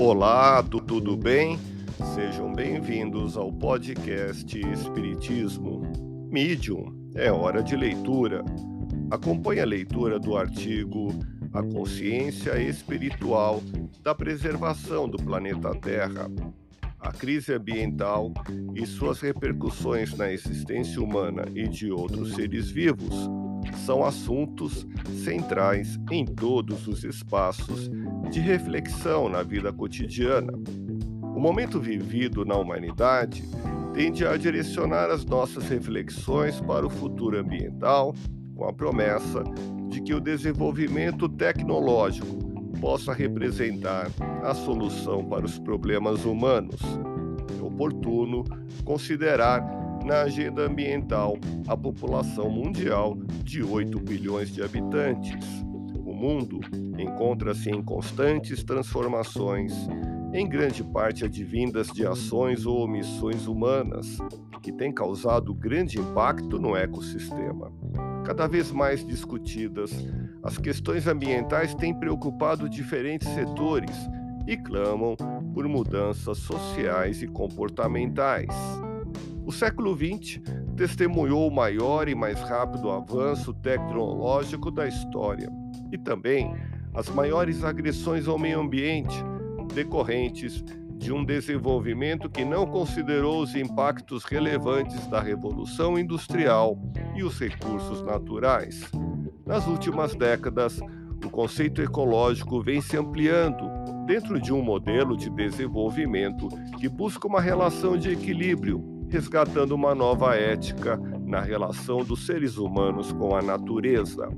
Olá, tudo bem? Sejam bem-vindos ao podcast Espiritismo. Medium, é hora de leitura. Acompanhe a leitura do artigo A Consciência Espiritual da Preservação do Planeta Terra. A crise ambiental e suas repercussões na existência humana e de outros seres vivos são assuntos centrais em todos os espaços de reflexão na vida cotidiana. O momento vivido na humanidade tende a direcionar as nossas reflexões para o futuro ambiental, com a promessa de que o desenvolvimento tecnológico possa representar a solução para os problemas humanos. É oportuno considerar na agenda ambiental a população mundial de 8 bilhões de habitantes. O mundo encontra-se em constantes transformações, em grande parte advindas de ações ou omissões humanas, que têm causado grande impacto no ecossistema. Cada vez mais discutidas, as questões ambientais têm preocupado diferentes setores e clamam por mudanças sociais e comportamentais. O século XX testemunhou o maior e mais rápido avanço tecnológico da história e também as maiores agressões ao meio ambiente decorrentes de um desenvolvimento que não considerou os impactos relevantes da revolução industrial e os recursos naturais. Nas últimas décadas, o conceito ecológico vem se ampliando dentro de um modelo de desenvolvimento que busca uma relação de equilíbrio resgatando uma nova ética na relação dos seres humanos com a natureza.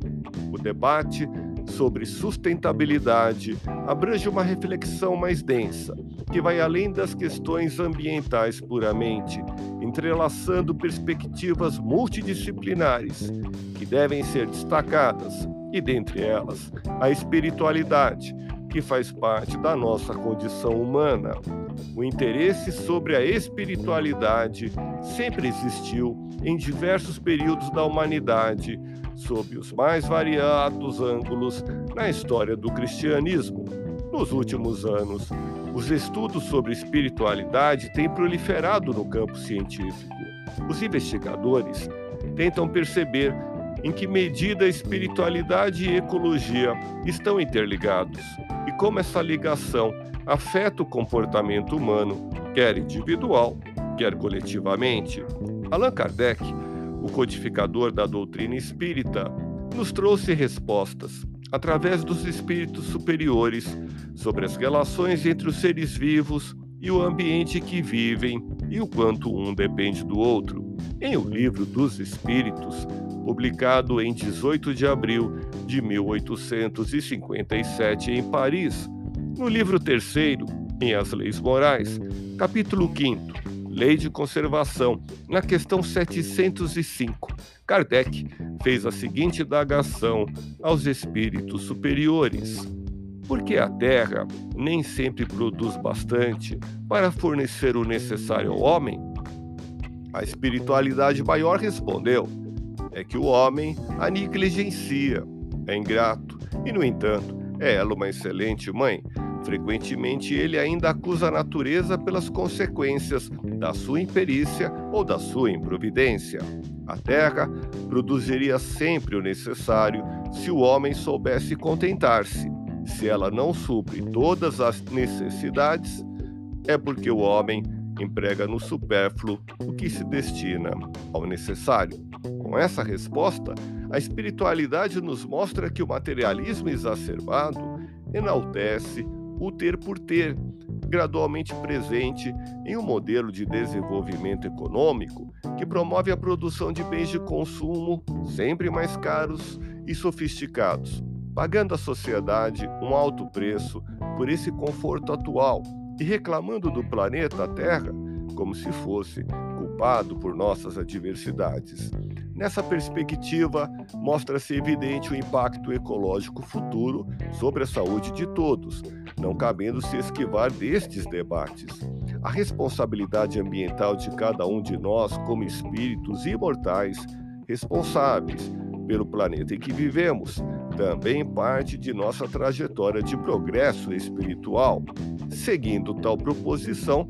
O debate sobre sustentabilidade abrange uma reflexão mais densa, que vai além das questões ambientais puramente, entrelaçando perspectivas multidisciplinares que devem ser destacadas, e dentre elas, a espiritualidade, que faz parte da nossa condição humana. O interesse sobre a espiritualidade sempre existiu em diversos períodos da humanidade, sob os mais variados ângulos na história do cristianismo. Nos últimos anos, os estudos sobre espiritualidade têm proliferado no campo científico. Os investigadores tentam perceber em que medida espiritualidade e ecologia estão interligados e como essa ligação afeta o comportamento humano, quer individual, quer coletivamente. Allan Kardec, o codificador da doutrina espírita, nos trouxe respostas através dos espíritos superiores sobre as relações entre os seres vivos e o ambiente que vivem e o quanto um depende do outro. Em O Livro dos Espíritos, publicado em 18 de abril de 1857 em Paris. No livro terceiro, em As Leis Morais, capítulo 5 Lei de Conservação, na questão 705, Kardec fez a seguinte indagação aos espíritos superiores. Porque a Terra nem sempre produz bastante para fornecer o necessário ao homem? A espiritualidade maior respondeu: é que o homem a negligencia, é ingrato e, no entanto, é ela uma excelente mãe. Frequentemente ele ainda acusa a natureza pelas consequências da sua imperícia ou da sua improvidência. A terra produziria sempre o necessário se o homem soubesse contentar-se. Se ela não supre todas as necessidades, é porque o homem emprega no supérfluo o que se destina ao necessário. Com essa resposta, a espiritualidade nos mostra que o materialismo exacerbado enaltece o ter por ter, gradualmente presente em um modelo de desenvolvimento econômico que promove a produção de bens de consumo sempre mais caros e sofisticados, pagando à sociedade um alto preço por esse conforto atual e reclamando do planeta Terra como se fosse culpado por nossas adversidades. Nessa perspectiva, mostra-se evidente o impacto ecológico futuro sobre a saúde de todos, não cabendo se esquivar destes debates. A responsabilidade ambiental de cada um de nós, como espíritos imortais, responsáveis pelo planeta em que vivemos também parte de nossa trajetória de progresso espiritual. Seguindo tal proposição,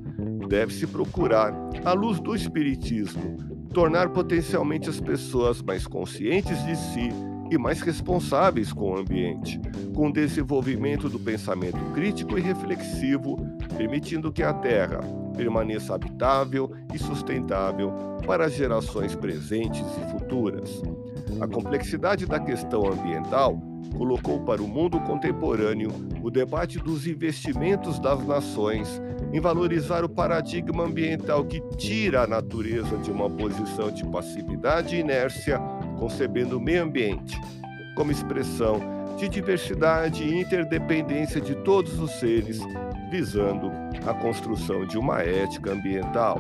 deve-se procurar, à luz do Espiritismo, tornar potencialmente as pessoas mais conscientes de si e mais responsáveis com o ambiente, com o desenvolvimento do pensamento crítico e reflexivo, permitindo que a Terra permaneça habitável e sustentável para as gerações presentes e futuras. A complexidade da questão ambiental colocou para o mundo contemporâneo o debate dos investimentos das nações em valorizar o paradigma ambiental que tira a natureza de uma posição de passividade e inércia, concebendo o meio ambiente como expressão de diversidade e interdependência de todos os seres, visando a construção de uma ética ambiental.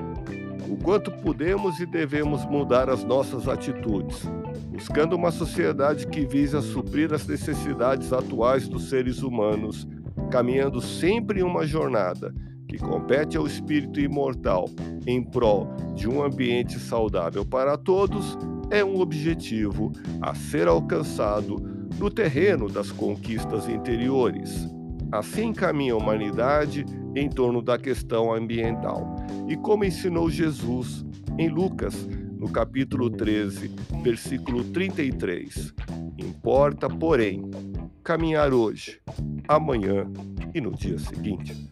O quanto podemos e devemos mudar as nossas atitudes, buscando uma sociedade que vise a suprir as necessidades atuais dos seres humanos, caminhando sempre em uma jornada que compete ao espírito imortal em prol de um ambiente saudável para todos, é um objetivo a ser alcançado no terreno das conquistas interiores. Assim caminha a humanidade em torno da questão ambiental. E como ensinou Jesus em Lucas, no capítulo 13, versículo 33. Importa, porém, caminhar hoje, amanhã e no dia seguinte.